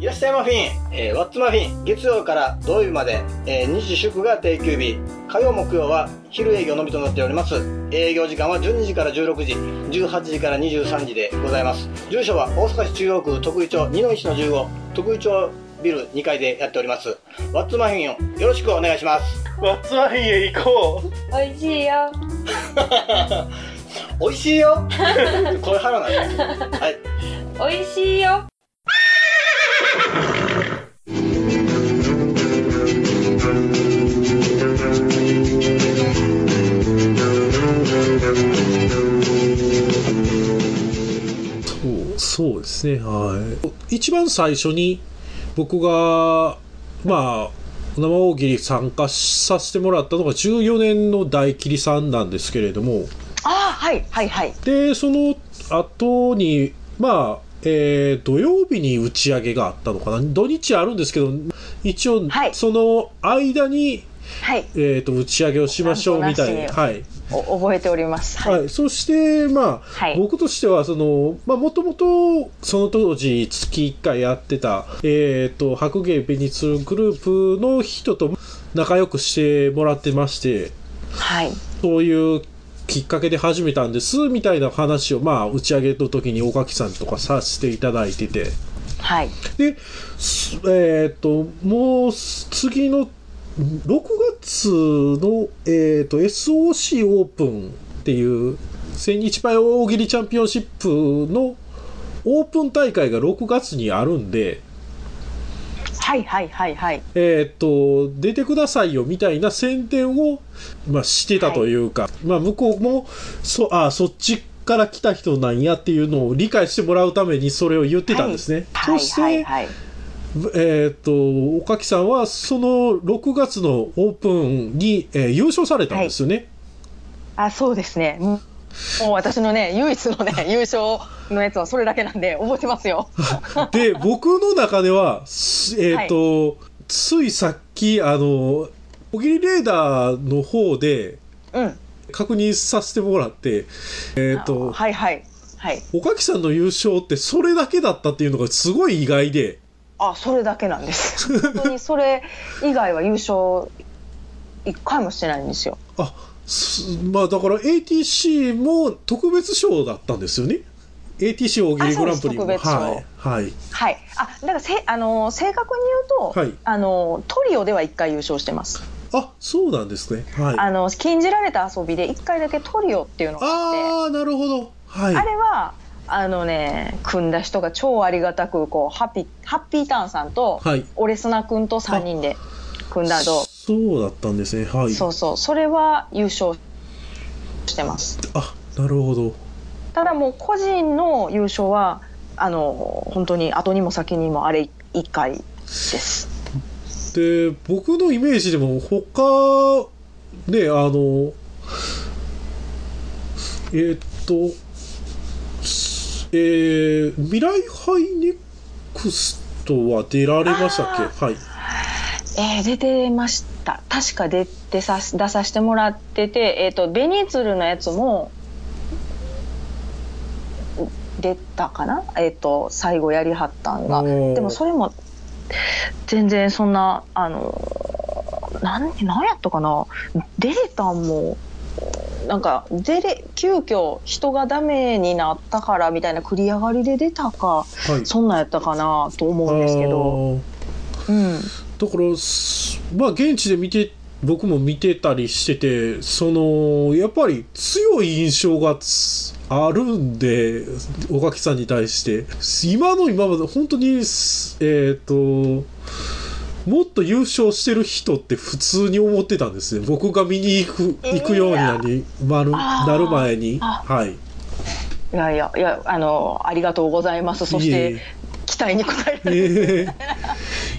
いらっしゃいマフィン、えー、ワッツマフィン、月曜から土曜日まで、えー、日祝が定休日、火曜木曜は昼営業のみとなっております。営業時間は12時から16時、18時から23時でございます。住所は大阪市中央区徳井町2の1の15、徳井町ビル2階でやっております。ワッツマフィンをよろしくお願いします。ワッツマフィンへ行こう。美味しいよ。美味しいよ。これ腹なんです。はい。美味しいよ。そうですねはい。一番最初に僕がまあ生大喜利参加させてもらったのが14年の大吉さんなんですけれども。ああはいはいはい。でその後にまあえー、土曜日に打ち上げがあったのかな。土日あるんですけど一応、その間に、はい、えーと、打ち上げをしましょうみたいな、はい、覚えております、はい、はい、そしてまあ、はい、僕としてはそのもともとその当時月1回やってた、えーと、白芸ベニツルグループの人と仲良くしてもらってまして、はい、そういうきっかけで始めたんですみたいな話を、まあ、打ち上げの時に岡木さんとかさせていただいてて。はい。で、えっ、ー、と、もう次の6月の、えっ、ー、と SOC オープンっていう千日前大喜利チャンピオンシップのオープン大会が6月にあるんで、はいはいはいはい。えっ、と、出てくださいよみたいな宣伝を、まあ、してたというか、はい、まあ、向こうも、そ、あ、そっちから来た人なんやっていうのを理解してもらうためにそれを言ってたんですね。はい、そして、はいはいはいえっ、と、岡木さんはその6月のオープンに、えー、優勝されたんですよね？はい、あ、そうですね。もう私のね、唯一のね、優勝のやつはそれだけなんで、覚えてますよ。で、僕の中では、えっ、ー、と、はい、ついさっき、あの、小桐レーダーの方で、うん。確認させてもらって、えっ、ー、と、はいはい。はい。岡木さんの優勝ってそれだけだったっていうのがすごい意外で。あ、それだけなんです。本当にそれ以外は優勝一回もしてないんですよ。あ、まあだから ATC も特別賞だったんですよね？ATC 大喜利グランプリも。はいはい、はい、あだからせあの正確に言うと、はい、あのトリオでは1回優勝してます。あそうなんですね、はい、あの禁じられた遊びで1回だけトリオっていうのがあって。ああなるほど、はい、あれはあのね組んだ人が超ありがたくこうハッピーハッピーターンさんと、はい、オレスナ君と3人で組んだとそうだったんですね。はい。そうそう。それは優勝してます。あなるほど。ただもう個人の優勝はあの本当に後にも先にもあれ1回です。で僕のイメージでも他ねあのえー、っとえー、未来ハイネクストは出られましたっけ？はい。えー、出てました。確か出てさ出させてもらってて、えーと、とベニツルのやつも出たかな、えーと、最後やりはったんが。でもそれも全然そんなあの何何やったかな？出れたんもなんか出れ急遽人がダメになったからみたいな繰り上がりで出たか、はい、そんなんやったかなと思うんですけど。うん、だからまあ現地で見て僕も見てたりしててそのやっぱり強い印象があるんで岡木さんに対して。今の今まで本当にえっ、ー、ともっと優勝してる人って普通に思ってたんですね。僕が見に行く行くようになり、まるなる前に。はい。いやいやいやあのありがとうございます。そして期待に応えられて、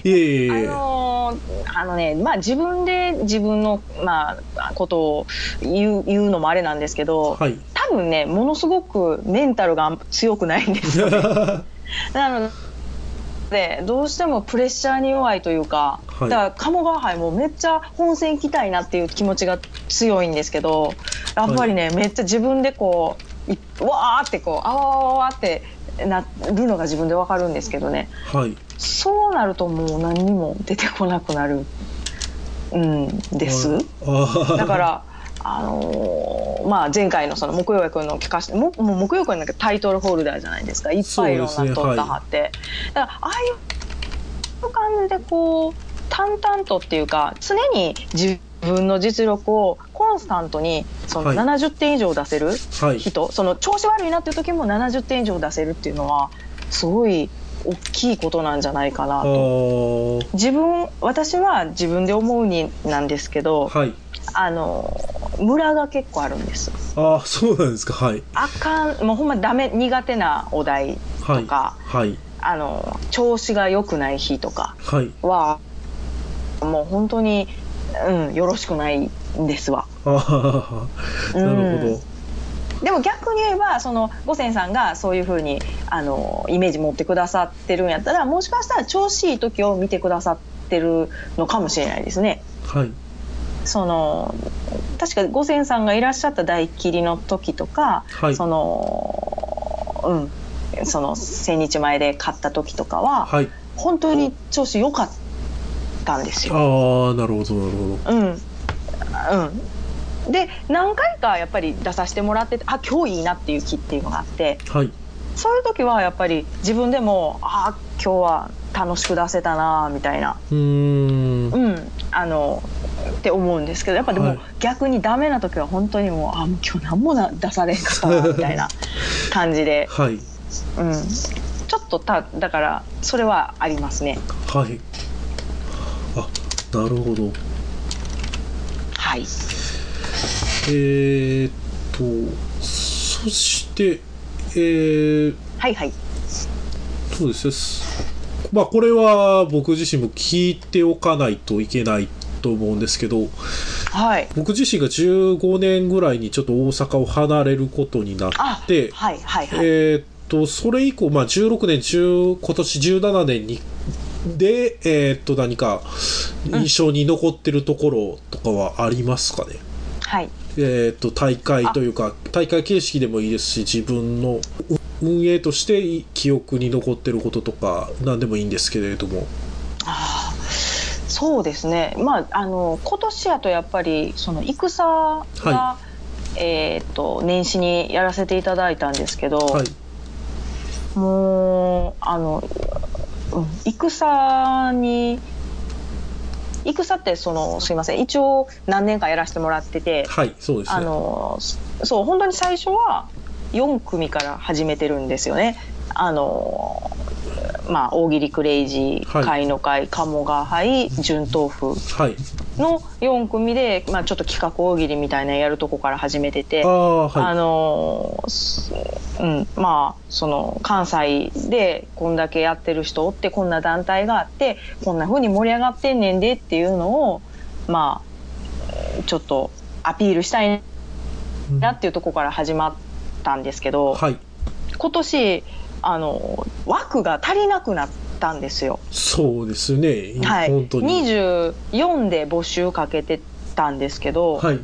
いえいえ。あのあのねまあ自分で自分のまあことを言う言うのもあれなんですけど、はい、多分ねものすごくメンタルが強くないんですよ、ね、なのでどうしてもプレッシャーに弱いというか、はい、だから鴨川杯もめっちゃ本戦行きたいなっていう気持ちが強いんですけどやっぱりね、はい、めっちゃ自分でこういわーってこうあわわわわってなるのが自分でわかるんですけどね。はい。そうなるともう何にも出てこなくなるうんです。あだからあのーまあ、前回のその木曜君の聞かしてももう木曜君なんかタイトルホルダーじゃないですか。いっぱいいろんなそうですね。取ったはって、だからああいう感じでこう淡々とっていうか常に自分の実力をコンスタントにそのはい。70点以上出せるはい。人、その調子悪いなっていう時も70点以上出せるっていうのはすごい大きいことなんじゃないかなあと。ー。自分私は自分で思うになんですけど、はい。あのムラが結構あるんです。ああそうなんですか。はい。あかんもうほんまダメ苦手なお題はいとか、はい。あの調子が良くない日とかはい。はもう本当に、うん、よろしくないんですわ。ああなるほど、でも逆に言えばその五千さんがそういうふうにあのイメージ持ってくださってるんやったらもしかしたら調子いい時を見てくださってるのかもしれないですね。はいその確か五千さんがいらっしゃった大切りの時とか、はい。そのうん。その千日前で買った時とかは、はい。本当に調子良かったんですよ。ああなるほどなるほど。うん。うん、で何回かやっぱり出させてもらっててあ今日いいなっていう気っていうのがあってはい。そういう時はやっぱり自分でもあ今日は楽しく出せたなみたいな、うーん。うん、あのって思うんですけどやっぱでも、はい。逆にダメな時は本当にもうあもう今日何もな出されんかったなみたいな感じで、はい。うん、ちょっとただからそれはありますね。はい。あなるほど。はい、えー、っとそしてえー、はいはい。そうです。ねまあこれは僕自身も聞いておかないといけないと思うんですけどはい。僕自身が15年ぐらいにちょっと大阪を離れることになあってはいはいはい、えーっとそれ以降、まあ、16年10今年17年にで、えーっと何か印象に残ってるところとかはありますかね、はい。えーっと大会というか大会形式でもいいですし自分の運営として記憶に残ってることとか何でもいいんですけれども。あーそうですね、まあ、あの今年やとやっぱりその戦が、はえー、と年始にやらせていただいたんですけど、はい。もうあの、うん、戦に戦ってそのすいません一応何年かやらせてもらってて、はいそうですあねのそう本当に最初は4組から始めてるんですよね。あのまあ、大喜利クレイジー、はい。貝の会鴨川杯純豆腐はい。の4組で、まあ、ちょっと企画大喜利みたいなのやるとこから始めててああはい。あのすうんまあその関西でこんだけやってる人おってこんな団体があってこんな風に盛り上がってんねんでっていうのをまあちょっとアピールしたいなっていうところから始まったんですけど、はい。今年あの枠が足りなくなったんですよ。そうですね、はい、本当に。24で募集かけてたんですけど、はい。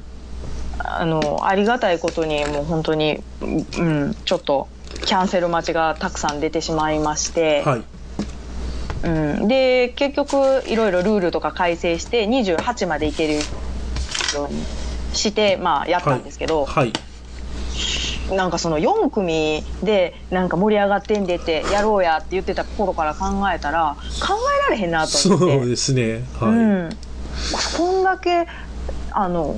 あのありがたいことにもう本当に、うん、ちょっとキャンセル待ちがたくさん出てしまいまして、はい。うん、で結局いろいろルールとか改正して28までいけるようにして、まあ、やったんですけど、はいなんかその4組でなんか盛り上がってんでってやろうやって言ってた頃から考えたら考えられへんなとそ思って。うですね。はい、うん、こんだけあの、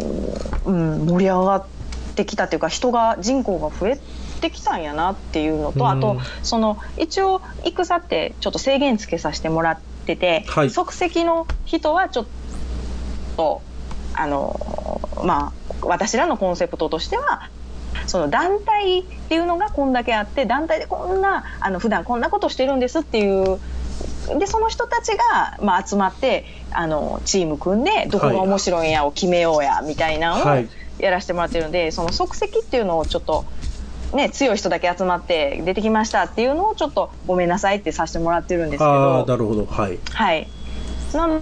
うん、盛り上がってきたっていうか人が人口が増えてきたんやなっていうのと、うん。あとその一応戦ってちょっと制限つけさせてもらってて、はい。即席の人はちょっとあのまあ私らのコンセプトとしてはその団体っていうのがこんだけあって団体でこんなあの普段こんなことしてるんですっていうでその人たちが、まあ、集まってあのチーム組んでどこが面白いんやを決めようやみたいなのをはいやらせてもらってるんで、その即席っていうのをちょっと。ね、強い人だけ集まって出てきましたっていうのをちょっとごめんなさいってさせてもらってるんですけあどあなるほどはいはい。な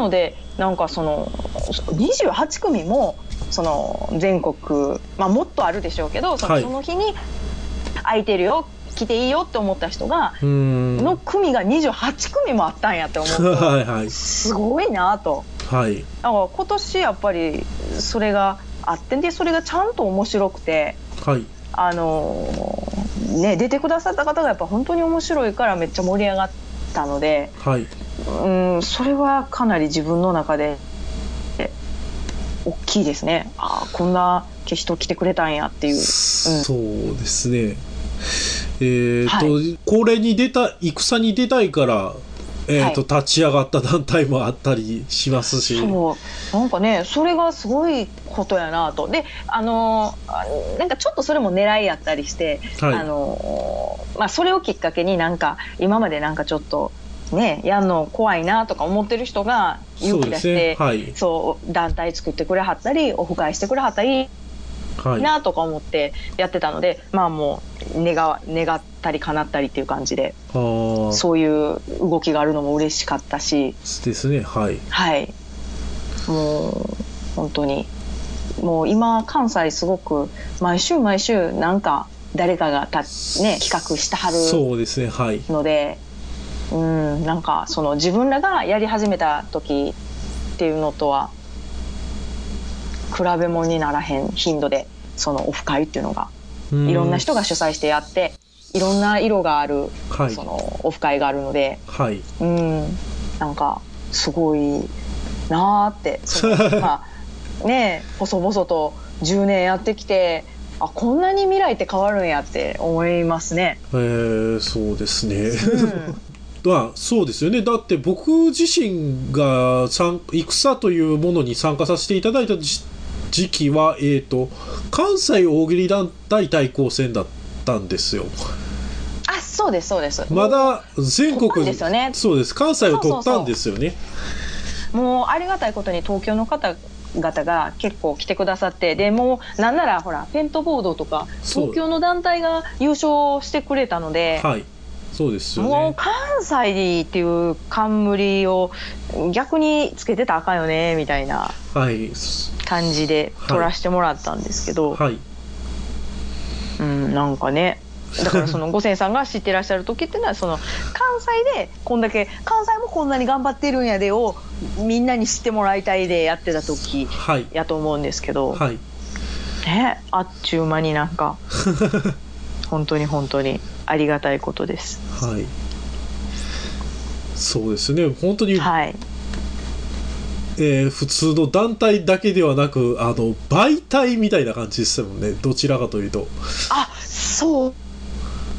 ので、なんかその、28組もその全国、まあ、もっとあるでしょうけどその,、はい。その日に空いてるよ来ていいよって思った人がの組が28組もあったんやって思うと はいはい。すごいなと。はい。だから今年やっぱりそれがあってでそれがちゃんと面白くてはい。あのーね出てくださった方がやっぱ本当に面白いからめっちゃ盛り上がったのではいうんそれはかなり自分の中でえ大きいですね。あーこんな人来てくれたんやっていう。そうですね。えっ、と、はこれに出た戦に出たいからえっ、と、立ち上がった団体もあったりしますし。そう。なんかねそれがすごいことやなと。であのあなんかちょっとそれも狙いやったりして、はい。あのまあ、それをきっかけになんか今までなんかちょっとねやんの怖いなとか思ってる人が勇気出してそうね。はい。そう団体作ってくれはったりオフ会してくれはったりはい。なとか思ってやってたので、まあもう願わ願ったり叶ったりっていう感じでそういう動きがあるのも嬉しかったし。ですね。はい。はい。もう本当に。もう今関西すごく毎週毎週なんか誰かがたね企画してはるそうですね。はい。ので、うん。なんかその自分らがやり始めた時っていうのとは比べ物にならへん頻度でそのオフ会っていうのが。いろんな人が主催してやっていろんな色があるはい。そのオフ会があるので。はい。うん、なんかすごいなーって。その まあねえ細々と10年やってきてあこんなに未来って変わるんやって思いますね。えー、そうですね、うんまあそうですよね。だって僕自身が参戦というものに参加させていただいた時時期は、えー、と関西大喜利団体対抗戦だったんですよ。あそうですそうです。まだ全国ですよね。そうです。関西を取ったんですよね。もうありがたいことに東京の方々が結構来てくださってでもうなんならほらペントボードとか東京の団体が優勝してくれたので。はいそうですよね。もう関西っていう冠を逆につけてたらあかんよねみたいなはい。感じではい。取らせてもらったんですけど、はい。うん、なんかね。だからその 五千さんが知ってらっしゃる時っていうのはその関西でこんだけ関西もこんなに頑張ってるんやでをみんなに知ってもらいたいでやってた時はい。やと思うんですけど、はい。ねあっちゅう間になんか。本当に本当にありがたいことです。はい。そうですね。本当に、はい。えー普通の団体だけではなくあの媒体みたいな感じでしたもんね。どちらかというと。あそう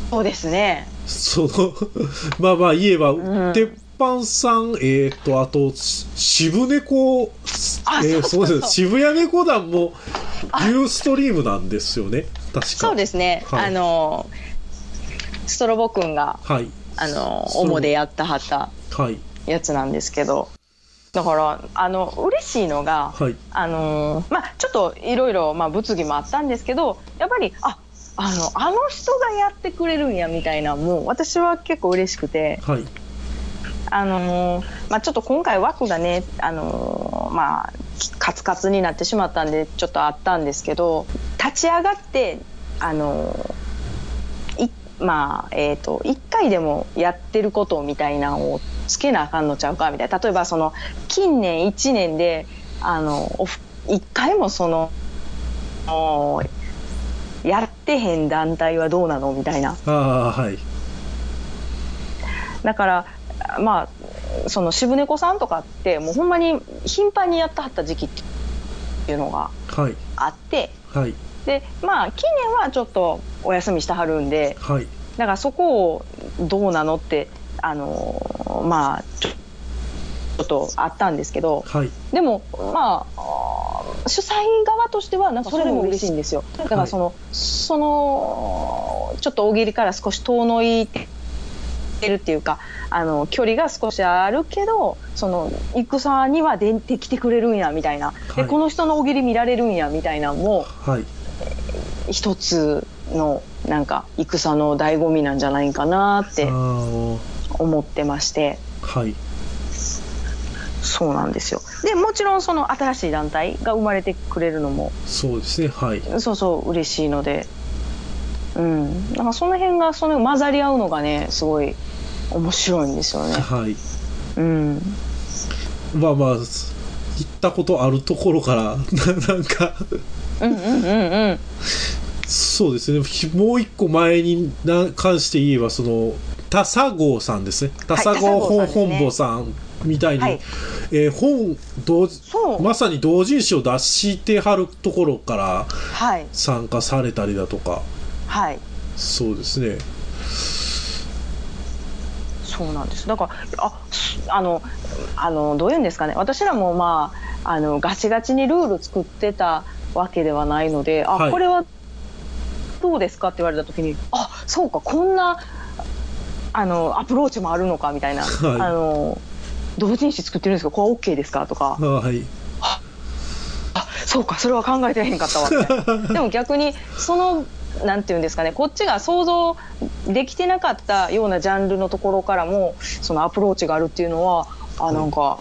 そうですね。その まあまあ言えば、ん。鉄板さんえっ、とあとし渋猫あえーそうです渋谷猫団もユーストリームなんですよね。確か。そうですね。はい。あのストロボくんがはい。あの主でやったはったはい。やつなんですけど、だからあの嬉しいのが、はい。あのまあちょっといろいろまあ物議もあったんですけど、やっぱりああのあの人がやってくれるんやみたいなのも私は結構嬉しくて、はい。あのまあちょっと今回枠がねあのまあカツカツになってしまったんでちょっとあったんですけど、立ち上がってあのいまあえっ、と1回でもやってることみたいなのをつけなあかんのちゃうかみたいな。例えばその近年1年であのオフ1回もそのおやってへん団体はどうなのみたいな。ああはい。だからまあその渋猫さんとかってもうほんまに頻繁にやってはった時期っていうのがはい。あって。はい。でまあ近年はちょっとお休みしてはるんではい。だからそこをどうなのってあのまあちょっとあったんですけどはい。でもまあ主催側としてはなんかそれも嬉しいんですよ。だからその、そのちょっと大喜利から少し遠のいてるっていうかあの距離が少しあるけどその戦には出てきてくれるんやみたいな、ではい。この人の大喜利見られるんやみたいなのもはい。一つのなんか戦の醍醐味なんじゃないかなって思ってまして。はい。そうなんですよ。でもちろんその新しい団体が生まれてくれるのもそうですね。はい。そうそう嬉しいので。うん。なんかその辺がその混ざり合うのがねすごい面白いんですよね。はい。うん。まあまあ行ったことあるところからな なんか。うんうんうんうんそうですね。もう一個前にな関して言えばその田佐郷さんですね。田佐郷本本坊さんみたいに、はいえー本同まさに同人誌を出してはるところからはい。参加されたりだとか。はい。そうですね。そうなんです。だからあすあのあのどういうんですかね。私らもまああのガチガチにルール作ってたわけではないのであ、はい。これはどうですか？って言われた時にあそうかこんなあのアプローチもあるのかみたいな、はい。あの同人誌作ってるんですか？これ OK ですか？とか。はい。あそうかそれは考えてへんかったわみたいなでも逆にそのなんていうんですかねこっちが想像できてなかったようなジャンルのところからもそのアプローチがあるっていうのはあなんか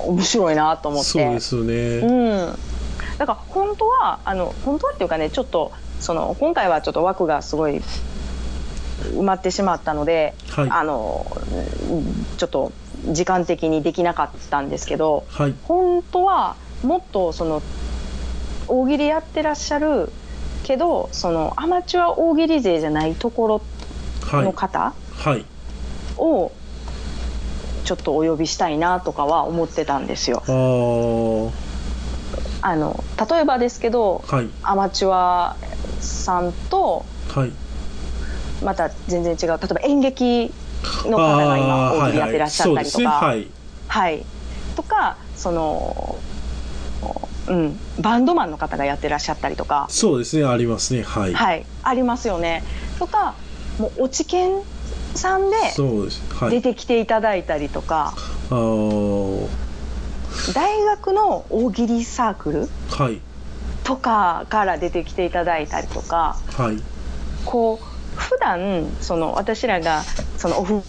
面白いなと思って。そうですよね、うん、だから本当はあの本当はっていうかねちょっとその今回はちょっと枠がすごい埋まってしまったので、はい。あのうんちょっと時間的にできなかったんですけどはい。本当はもっとその大喜利やってらっしゃるけどそのアマチュア大喜利勢じゃないところはい。の方はい。をちょっとお呼びしたいなとかは思ってたんですよ。あの例えばですけどはい。アマチュアさんとはい。また全然違う。例えば演劇の方が今大喜利やってらっしゃったりとか、はいはい。はい、とかその、うん、バンドマンの方がやってらっしゃったりとか、そうですねありますね。はい、はい、ありますよね。とかもう落研さんでそうです。はい。出てきていただいたりとか、あー。大学の大喜利サークルはいとかから出てきていただいたりとかはい。こう普段その私らがそのオフ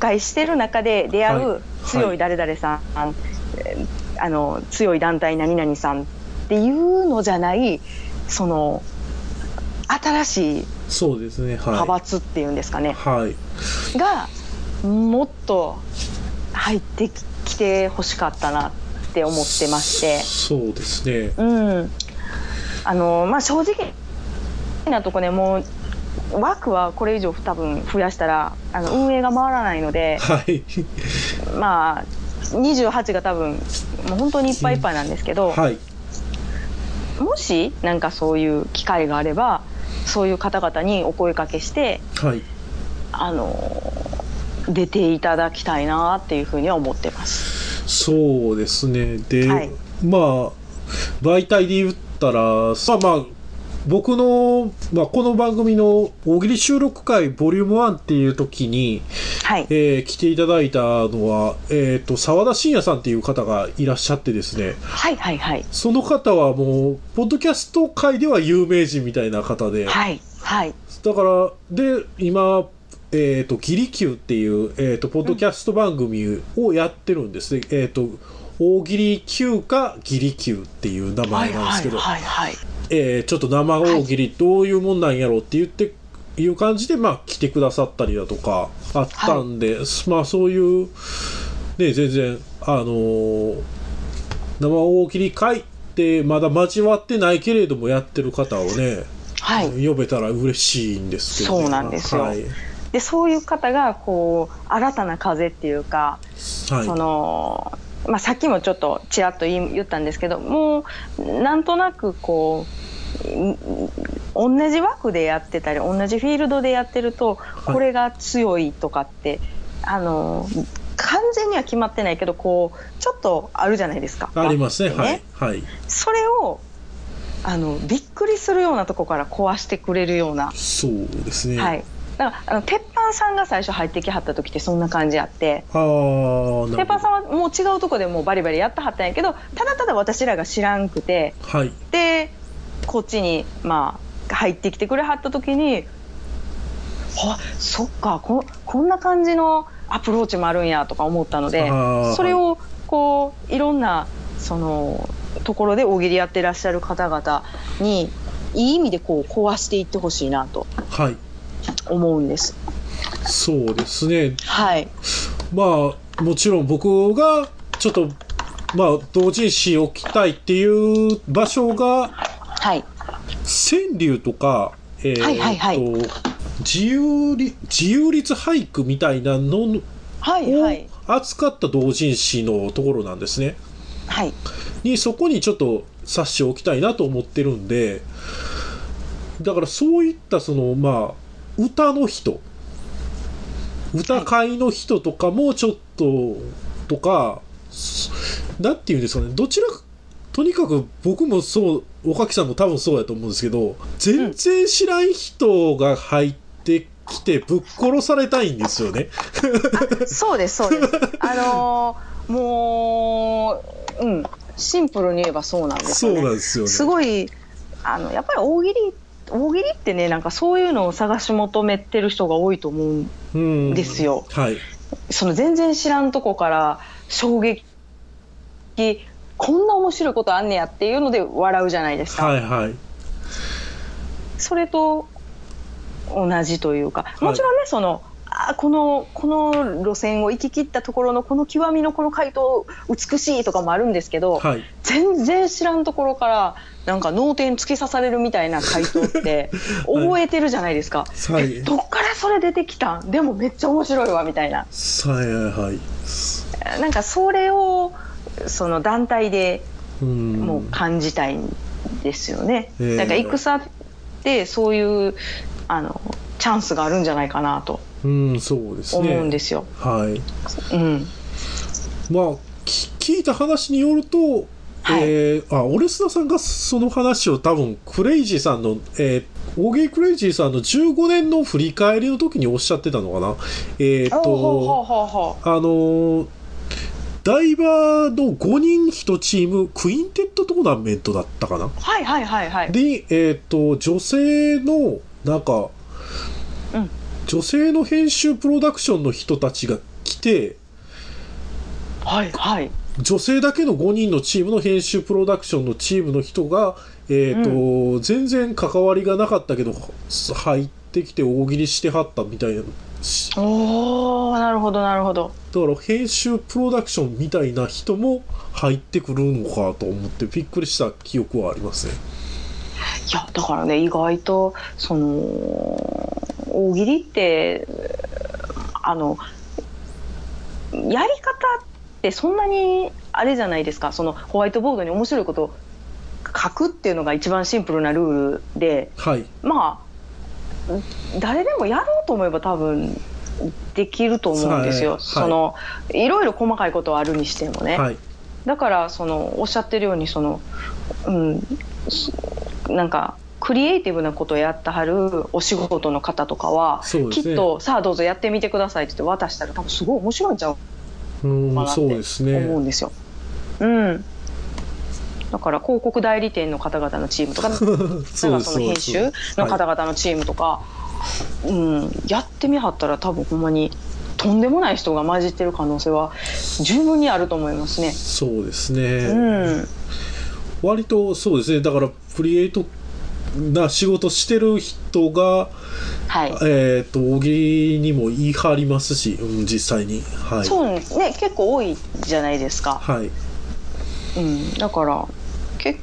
会してる中で出会はい。う強い誰々さん、えーあの強い団体何々さんっていうのじゃないその新しいそうですねはい。派閥っていうんですかね、はい。がもっと入ってきてほしかったなって思ってまして。そうですね。うん、あのまあ正直なとこねもう枠はこれ以上多分増やしたらあの運営が回らないのではい。まあ28が多分もう本当にいっぱいいっぱいなんですけど、はい。もしなんかそういう機会があればそういう方々にお声かけしてはい。あの出ていただきたいなっていうふうには思ってます。そうですね。で、はい。まあ媒体で言ったらまあまあ僕の、まあ、この番組の大喜利収録会ボリューム1っていう時に、はい、えー来ていただいたのは、えっ、と、沢田信也さんっていう方がいらっしゃってですね、はいはいはい。その方はもう、ポッドキャスト界では有名人みたいな方で、はいはい。だから、で、今、えっ、と、ギリキューっていう、えっ、と、ポッドキャスト番組をやってるんです。ね。えっ、と、大喜利級かギリキューっていう名はいはい前なんですけど、はいはいえーちょっと生大喜利どういうもんなんやろうって言って、いう感じで、まあ、来てくださったりだとかあったんで、まあ、そういう、ね、全然、あのー生大喜利会ってまだ交わってないけれどもやってる方をね、はい。呼べたら嬉しいんですけど、そうなんですよ。はい。でそういう方がこう新たな風っていうか、はいそのまあ、さっきもちょっとちらっと言ったんですけどもうなんとなくこうん同じ枠でやってたり同じフィールドでやってるといこれが強いとかって、あの完全には決まってないけどこうちょっとあるじゃないですか。ありますね。枠ってはい。はい。それをあのびっくりするようなとこから壊してくれるようなそうですね。はい。だからあの鉄板さんが最初入ってきはった時ってそんな感じあって。鉄板さんはもう違うとこでもうバリバリやったはったんやけどただただ私らが知らんくて。はい。でこっちにまあ入ってきてくれはった時にあそっかここんな感じのアプローチもあるんやとか思ったのでそれをこういろんなそのところで大喜利やってらっしゃる方々にいい意味でこう壊していってほしいなと。はい思うんです。そうですね。はい、まあもちろん僕がちょっとまあ同人誌を置きたいっていう場所がはい、川柳とか、えーはいはいはい。と自由り自由律俳句みたいなのはい、はい、を扱った同人誌のところなんですね。はい、にそこにちょっと冊子を置きたいなと思ってるんでだからそういったそのまあ歌の人歌会の人とかもちょっととかなんていうんですかねどちらかとにかく僕もそう岡木さんも多分そうやと思うんですけど全然知らん人が入ってきてぶっ殺されたいんですよね。そうです、そうです。あのーもう、うん、シンプルに言えばそうなんですそう。なんですよね。すごいあのやっぱり大喜利大喜利ってねなんかそういうのを探し求めてる人が多いと思うんうんですよはい。その全然知らんとこから衝撃こんな面白いことあんねやっていうので笑うじゃないですか、はいはい。それと同じというかいもちろんね、そのあこのこの路線を行き切ったところのこの極みのこの回答美しいとかもあるんですけど、はい。全然知らんところからなんか脳天突き刺されるみたいな回答って 覚えてるじゃないですか、はい。どっからそれ出てきた？んでもめっちゃ面白いわみたいなはいはいはい。なんかそれをその団体でうん。もう感じたいんですよね、ええだから戦ってそういうあのチャンスがあるんじゃないかなとうん、そうですね。思うんですよ、はい。うんまあ、き聞いた話によると、はい。えー、あ、オレスナさんがその話を多分、クレイジーさんの、えー、オーゲークレイジーさんの15年の振り返りの時におっしゃってたのかな。えっ、ほうほうほうと、あのーダイバーの5人1チーム、クインテッドトーナメントだったかな。うはいはいはいはい。で、えっ、と、女性の、なんか、うん。女性の編集プロダクションの人たちが来て、はいはい女性だけの5人のチームの編集プロダクションのチームの人が、えっ、と、全然関わりがなかったけど、入ってきて大喜利してはったみたいな。しおーなるほどなるほどだから編集プロダクションみたいな人も入ってくるのかと思ってびっくりした記憶はありますね。いやだからね意外とその大喜利ってあのやり方ってそんなにあれじゃないですかそのホワイトボードに面白いことを書くっていうのが一番シンプルなルールではい。まあ誰でもやろうと思えば多分できると思うんですよ、はいそのいろいろ細かいことはあるにしてもね。はい。だからそのおっしゃってるようにその、うん、すなんかクリエイティブなことをやってはるお仕事の方とかは、ねっとさあどうぞやってみてくださいって言って渡したら多分すごい面白いんちゃううんそうです思うね。んですよ。うんだから広告代理店の方々のチームとかそう なんです。かその編集の方は々のチームとか、うん、やってみはったら多分ほんまにとんでもない人が混じってる可能性は十分にあると思いますねい。そうですうね。ん、割とそうですね。だからクリエイトな仕事してる人が、はい。えっ、と大喜利にも言い張りますし、うん、実際に。はい。そうね結構多いじゃないですか、はい。うん、だから結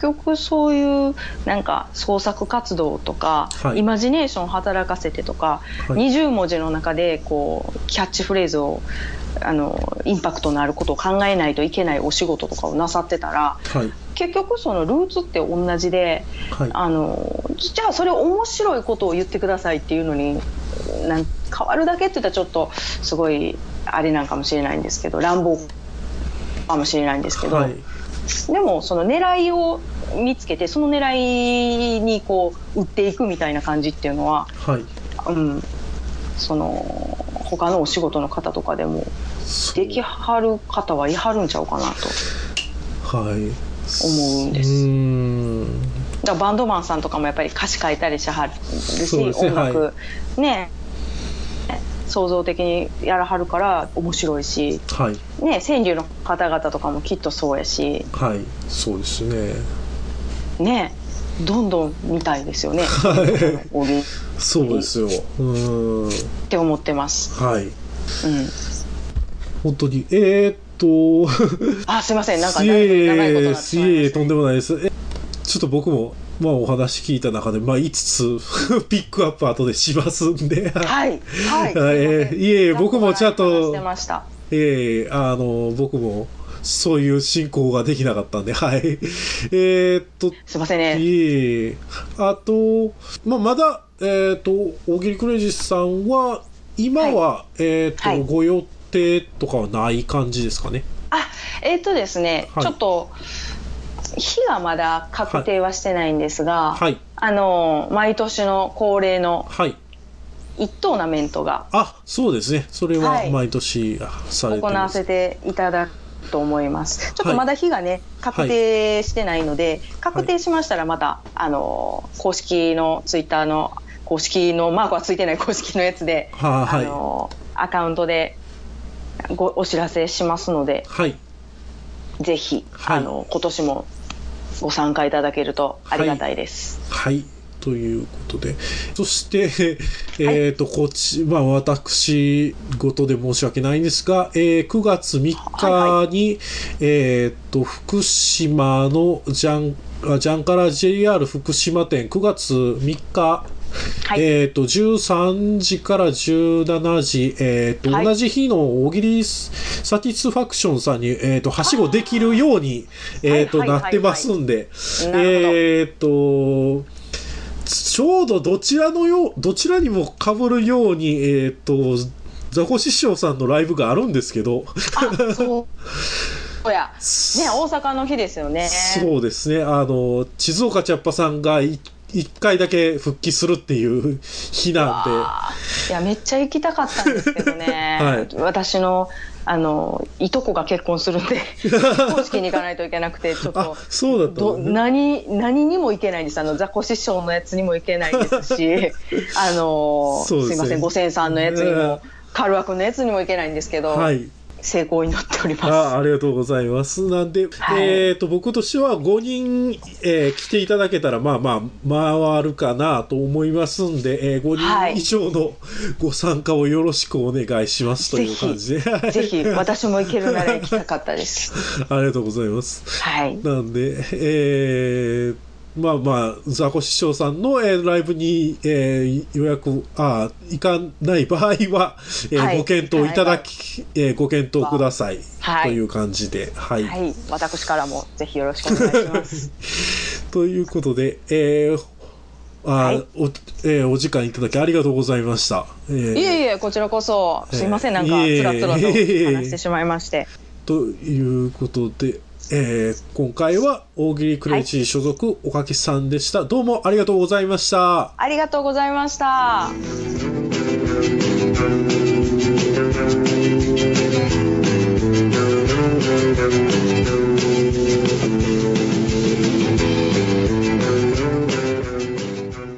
局そういうなんか創作活動とか、はいイマジネーションを働かせてとか、はい20文字の中でこうキャッチフレーズをあのインパクトのあることを考えないといけないお仕事とかをなさってたらはい。結局そのルーツって同じではい。あのじゃあそれ面白いことを言ってくださいっていうのになん変わるだけって言ったらちょっとすごいあれなんかもしれないんですけど乱暴かもしれないんですけど、はい。でもその狙いを見つけてその狙いにこう打っていくみたいな感じっていうのは、はい。うん、その他のお仕事の方とかでもできはる方はいはるんちゃうかなとはい。思うんです。だバンドマンさんとかもやっぱり歌詞書いたりしはるし、ね。音楽、ね創造的にやらはるから面白いし、はい。ね、川柳の方々とかもきっとそうやし、はい。そうですね。ね、どんどん見たいですよね。そうですよ。うーん。て思ってます。はい。うん。本当にえー、っとあ、すいません。なんかい長いえとなってしまいとんでもないですえちょっと僕もまあお話聞いた中でまあ5つ ピックアップ後でしますんではい。はい。えーいえいえ僕もちゃんと。ええあの僕もそういう進行ができなかったんではいえー、っとすいませんね。いえいえあと、まあ、まだ、えー、と大喜利クレイジーさんは今は、えーとはいご予定とかはない感じですかね？あ、えっ、とですね、はい。ちょっと日がまだ確定はしてないんですが、はい。あの毎年の恒例のはい。一トーナメントがあそうですね。それははい。毎年されて行わます、せていただくと思います。ちょっはいとまだ日がね、確定してないので、確定しましたらまた、あの公式のツイッターの公式のマークはついてない公式のやつで、ははい。あのアカウントでごお知らせしますので、はい。ぜひ、はい。あの今年もご参加いただけるとありがたいです。はい。ということで。そしてえっ、とこっちまあ私事で申し訳ないんですが、えー9月3日に、えっ、と福島のジャンあジャンカラ JR 福島店9月3日はいえっ、と、13時から17時、えっ、と、はい同じ日の大喜利サティスファクションさんに、えっ、と、はしごできるように、えっ、と、なってますんで、えっ、と、ちょうどどちらのよう、どちらにも被るように、えっ、と、ザコ師匠さんのライブがあるんですけど、あ、そう。や。ね、大阪の日ですよね。そうですね、あの、静岡茶っ葉さんがい一回だけ復帰するっていう日なんで、いやめっちゃ行きたかったんですけどね、はい私のあのいとこが結婚するんで 結婚式に行かないといけなくてちょっあと。そうだったどんだね。何何にも行けないんですあのザコ師匠のやつにも行けないですし あのすねいません五千さんのやつにうんもカルワ君のやつにも行けないんですけど、はい。成功になっておりますあありがとうございます。なんで、はいえっ、と、僕としては5人、えー来ていただけたら、まあまあ、回るかなと思いますんで、えー5はい人以上のご参加をよろしくお願いしますという感じで。ぜひ私も行けるなら行きたかったです ありがとうございます。はいなんで、えーまあまあ、ザコ師匠さんの、えーライブに、えー予約、あー行かない場合は、えーはい。ご検討いただき、えーご検討ください。はい。という感じで、はい。はい。私からもぜひよろしくお願いします。ということで、えーあーはい。おえーお時間いただきありがとうございました。えー。いえいえこちらこそすいません。えーなんかつらつらと話してしまいまして。ということで、えー今回は大喜利クレイジー所属、おかきさんでした。どうもありがとうございました。ありがとうございました「